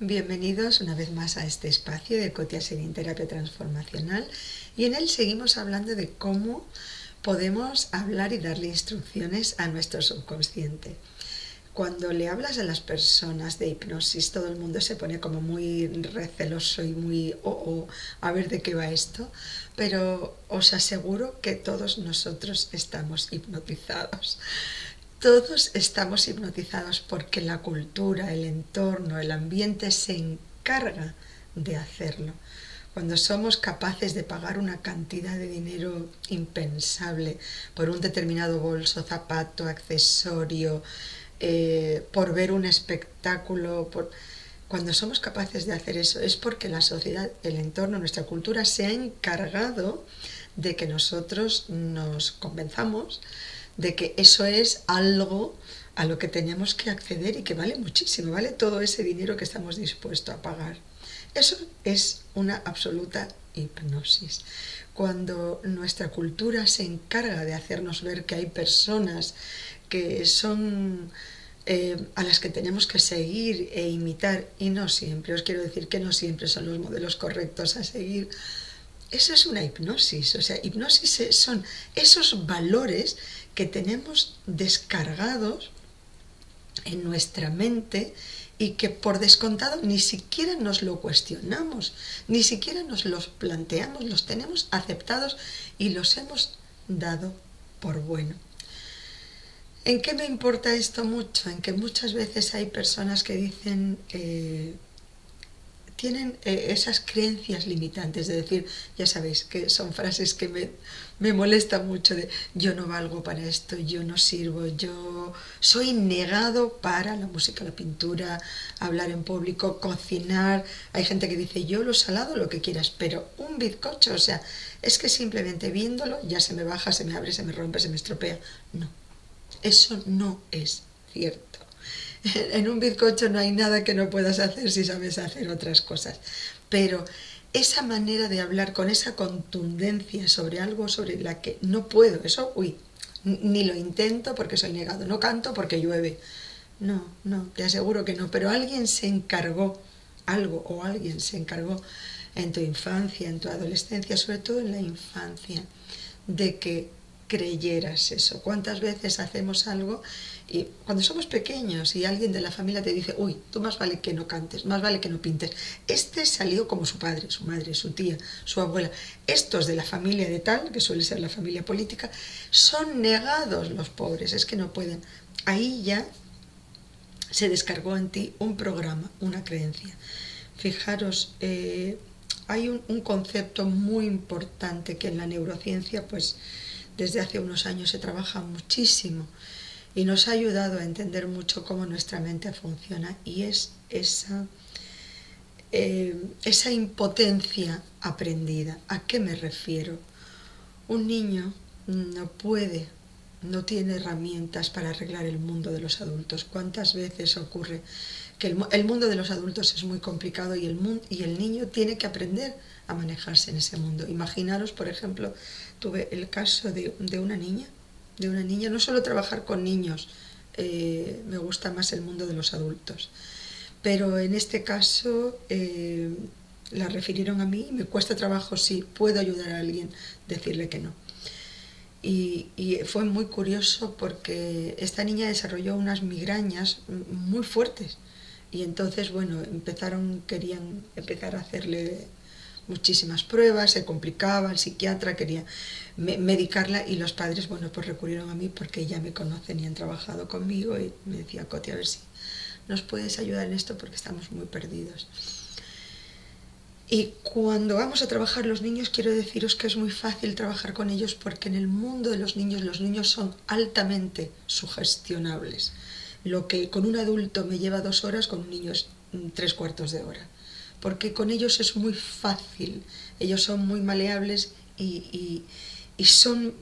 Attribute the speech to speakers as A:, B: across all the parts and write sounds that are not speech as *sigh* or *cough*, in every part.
A: Bienvenidos una vez más a este espacio de Cotia Serín Terapia Transformacional y en él seguimos hablando de cómo podemos hablar y darle instrucciones a nuestro subconsciente. Cuando le hablas a las personas de hipnosis, todo el mundo se pone como muy receloso y muy, oh, oh, a ver de qué va esto, pero os aseguro que todos nosotros estamos hipnotizados. Todos estamos hipnotizados porque la cultura, el entorno, el ambiente se encarga de hacerlo. Cuando somos capaces de pagar una cantidad de dinero impensable por un determinado bolso, zapato, accesorio, eh, por ver un espectáculo, cuando somos capaces de hacer eso es porque la sociedad, el entorno, nuestra cultura se ha encargado de que nosotros nos convenzamos de que eso es algo a lo que tenemos que acceder y que vale muchísimo, vale todo ese dinero que estamos dispuestos a pagar. Eso es una absoluta hipnosis. Cuando nuestra cultura se encarga de hacernos ver que hay personas que son eh, a las que tenemos que seguir e imitar, y no siempre, os quiero decir que no siempre son los modelos correctos a seguir, eso es una hipnosis. O sea, hipnosis son esos valores que tenemos descargados en nuestra mente y que por descontado ni siquiera nos lo cuestionamos, ni siquiera nos los planteamos, los tenemos aceptados y los hemos dado por bueno. ¿En qué me importa esto mucho? En que muchas veces hay personas que dicen, eh, tienen eh, esas creencias limitantes de decir, ya sabéis, que son frases que me, me molestan mucho de yo no valgo para esto, yo no sirvo, yo soy negado para la música, la pintura, hablar en público, cocinar. Hay gente que dice yo lo salado, lo que quieras, pero un bizcocho, o sea, es que simplemente viéndolo ya se me baja, se me abre, se me rompe, se me estropea. No, eso no es cierto *laughs* en un bizcocho no hay nada que no puedas hacer si sabes hacer otras cosas. Pero esa manera de hablar con esa contundencia sobre algo sobre la que no puedo, eso, uy, ni lo intento porque soy negado, no canto porque llueve. No, no, te aseguro que no, pero alguien se encargó, algo o alguien se encargó en tu infancia, en tu adolescencia, sobre todo en la infancia, de que creyeras eso. ¿Cuántas veces hacemos algo y cuando somos pequeños y alguien de la familia te dice, uy, tú más vale que no cantes, más vale que no pintes. Este salió como su padre, su madre, su tía, su abuela. Estos de la familia de tal, que suele ser la familia política, son negados los pobres, es que no pueden. Ahí ya se descargó en ti un programa, una creencia. Fijaros, eh, hay un, un concepto muy importante que en la neurociencia, pues desde hace unos años se trabaja muchísimo y nos ha ayudado a entender mucho cómo nuestra mente funciona y es esa, eh, esa impotencia aprendida. ¿A qué me refiero? Un niño no puede, no tiene herramientas para arreglar el mundo de los adultos. ¿Cuántas veces ocurre que el, mundo de los adultos es muy complicado y el, y el niño tiene que aprender a manejarse en ese mundo? Imaginaros, por ejemplo, tuve el caso de, una niña de una niña, no solo trabajar con niños, eh, me gusta más el mundo de los adultos. Pero en este caso eh, la refirieron a mí, me cuesta trabajo si puedo ayudar a alguien, decirle que no. Y, y, fue muy curioso porque esta niña desarrolló unas migrañas muy fuertes y entonces, bueno, empezaron, querían empezar a hacerle muchísimas pruebas, se complicaba, el psiquiatra quería medicarla y los padres, bueno, pues recurrieron a mí porque ya me conocen y han trabajado conmigo y me decía, Coti, a ver si nos puedes ayudar en esto porque estamos muy perdidos. Y cuando vamos a trabajar los niños, quiero deciros que es muy fácil trabajar con ellos porque en el mundo de los niños los niños son altamente sugestionables. Lo que con un adulto me lleva dos horas, con un niño es tres cuartos de hora porque con ellos es muy fácil, ellos son muy maleables y, son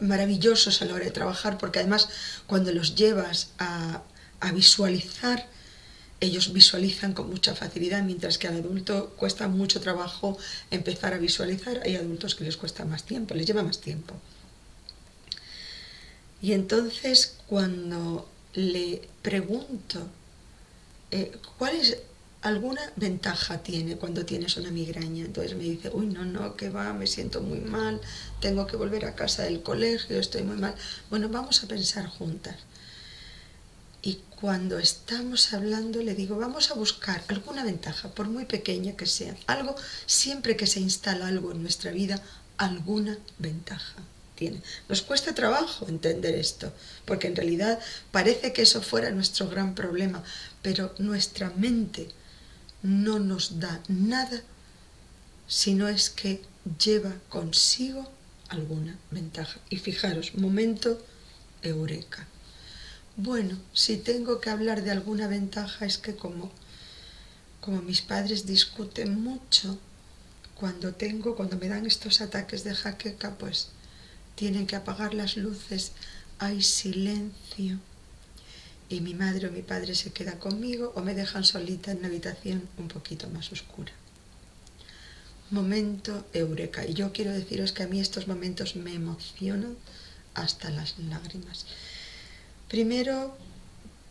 A: maravillosos a la hora de trabajar, porque además cuando los llevas a, visualizar, ellos visualizan con mucha facilidad, mientras que al adulto cuesta mucho trabajo empezar a visualizar. Hay adultos que les cuesta más tiempo, les lleva más tiempo. Y entonces cuando le pregunto eh, cuál es alguna ventaja tiene cuando tienes una migraña. Entonces me dice, uy, no, no, que va, me siento muy mal, tengo que volver a casa del colegio, estoy muy mal. Bueno, vamos a pensar juntas. Y cuando estamos hablando le digo, vamos a buscar alguna ventaja, por muy pequeña que sea, algo, siempre que se instala algo en nuestra vida, alguna ventaja tiene. Nos cuesta trabajo entender esto, porque en realidad parece que eso fuera nuestro gran problema, pero nuestra mente no nos da nada si no es que lleva consigo alguna ventaja. Y fijaros, momento eureka. Bueno, si tengo que hablar de alguna ventaja es que como, como mis padres discuten mucho, cuando tengo, cuando me dan estos ataques de jaqueca, pues tienen que apagar las luces, hay silencio y mi madre o mi padre se queda conmigo o me dejan solita en la habitación un poquito más oscura. Momento eureka. Y yo quiero deciros que a mí estos momentos me emocionan hasta las lágrimas. Primero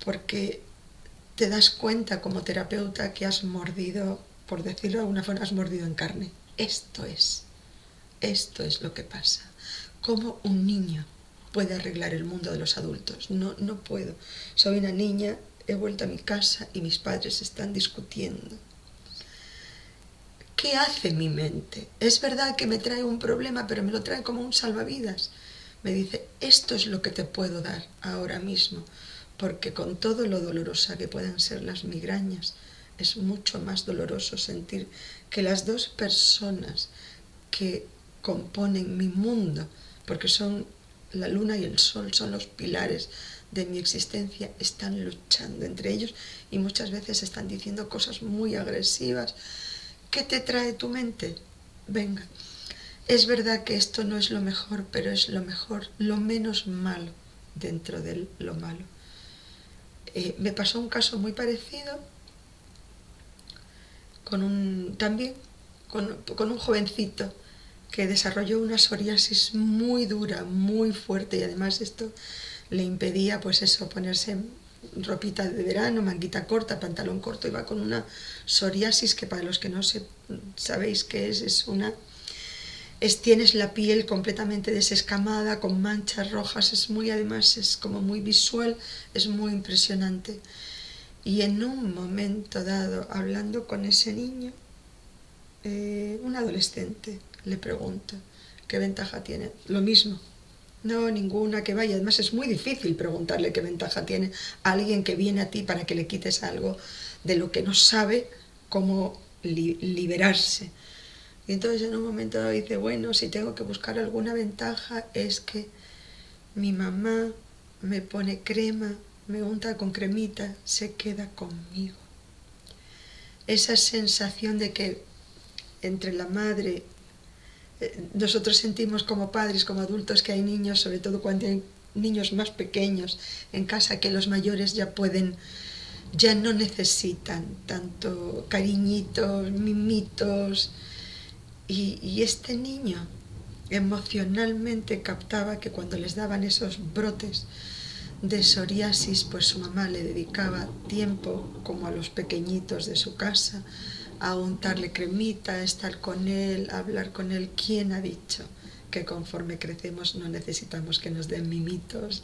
A: porque te das cuenta como terapeuta que has mordido, por decirlo de alguna forma, has mordido en carne. Esto es, esto es lo que pasa. Como un niño puede arreglar el mundo de los adultos. No, no puedo. Soy una niña, he vuelto a mi casa y mis padres están discutiendo. ¿Qué hace mi mente? Es verdad que me trae un problema, pero me lo trae como un salvavidas. Me dice, esto es lo que te puedo dar ahora mismo, porque con todo lo dolorosa que pueden ser las migrañas, es mucho más doloroso sentir que las dos personas que componen mi mundo, porque son la luna y el sol son los pilares de mi existencia, están luchando entre ellos y muchas veces están diciendo cosas muy agresivas. ¿Qué te trae tu mente? Venga, es verdad que esto no es lo mejor, pero es lo mejor, lo menos malo dentro de lo malo. Eh, me pasó un caso muy parecido con un también con, con un jovencito que desarrolló una psoriasis muy dura, muy fuerte y además esto le impedía pues eso, ponerse ropita de verano, manguita corta, pantalón corto, iba con una psoriasis que para los que no se, sabéis qué es, es una... Es, tienes la piel completamente desescamada, con manchas rojas, es muy, además, es como muy visual, es muy impresionante. Y en un momento dado, hablando con ese niño, eh, un adolescente, le pregunto, ¿qué ventaja tiene? Lo mismo. No, ninguna que vaya. Además es muy difícil preguntarle qué ventaja tiene a alguien que viene a ti para que le quites algo de lo que no sabe cómo liberarse. Y entonces en un momento dice, bueno, si tengo que buscar alguna ventaja es que mi mamá me pone crema, me unta con cremita, se queda conmigo. Esa sensación de que entre la madre nosotros sentimos como padres, como adultos, que hay niños, sobre todo cuando hay niños más pequeños en casa, que los mayores ya pueden, ya no necesitan tanto cariñitos, mimitos. Y, y este niño emocionalmente captaba que cuando les daban esos brotes de psoriasis, pues su mamá le dedicaba tiempo, como a los pequeñitos de su casa, a untarle cremita, a estar con él, a hablar con él. ¿Quién ha dicho que conforme crecemos no necesitamos que nos den mimitos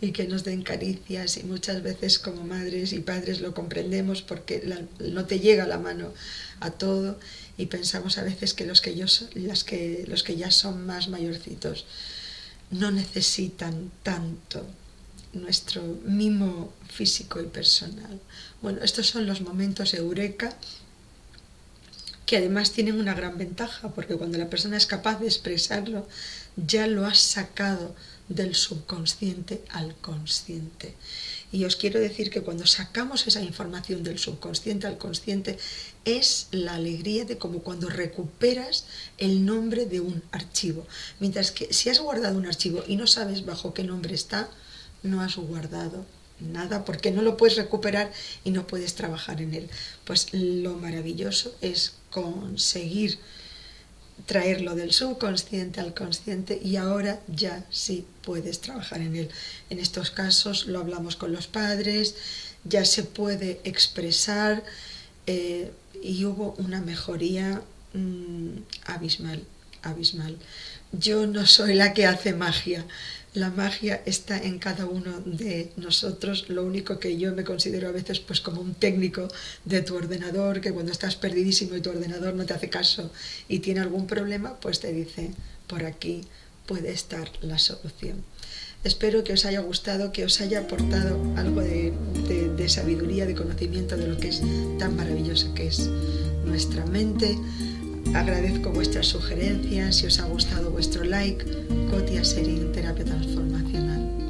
A: y que nos den caricias? Y muchas veces como madres y padres lo comprendemos porque no te llega la mano a todo y pensamos a veces que los que, yo, las que, los que ya son más mayorcitos no necesitan tanto nuestro mimo físico y personal. Bueno, estos son los momentos eureka que además tienen una gran ventaja, porque cuando la persona es capaz de expresarlo, ya lo has sacado del subconsciente al consciente. Y os quiero decir que cuando sacamos esa información del subconsciente al consciente, es la alegría de como cuando recuperas el nombre de un archivo. Mientras que si has guardado un archivo y no sabes bajo qué nombre está, no has guardado nada porque no lo puedes recuperar y no puedes trabajar en él. Pues lo maravilloso es conseguir traerlo del subconsciente al consciente y ahora ya sí puedes trabajar en él. En estos casos lo hablamos con los padres, ya se puede expresar eh, y hubo una mejoría mm, abismal, abismal. Yo no soy la que hace magia, la magia está en cada uno de nosotros. Lo único que yo me considero a veces pues como un técnico de tu ordenador, que cuando estás perdidísimo y tu ordenador no te hace caso y tiene algún problema, pues te dice, por aquí puede estar la solución. Espero que os haya gustado, que os haya aportado algo de, sabiduría, de conocimiento de lo que es tan maravilloso que es nuestra mente. Agradezco vuestras sugerencias, si os ha gustado vuestro like, Cotia Serin Terapia Transformacional.